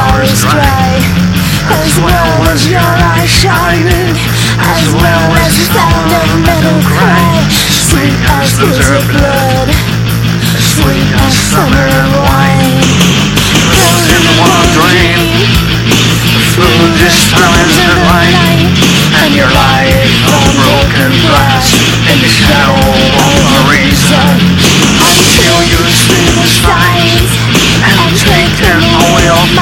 soul is dry. As well as your eyes shining As well as the sound of metal cry. Sweet as bitter blood. Sweet as summer wine. Lost in one dream. Through this times of light And your life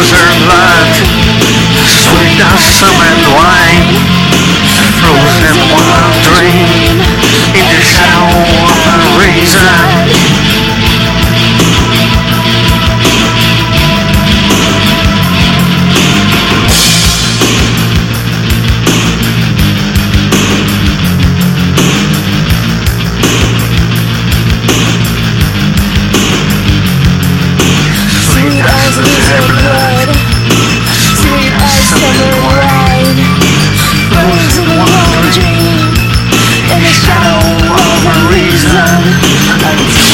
booze blood, sweet as some wine, frozen wandering. I'm blood Sweet in dream In the shadow of a reason.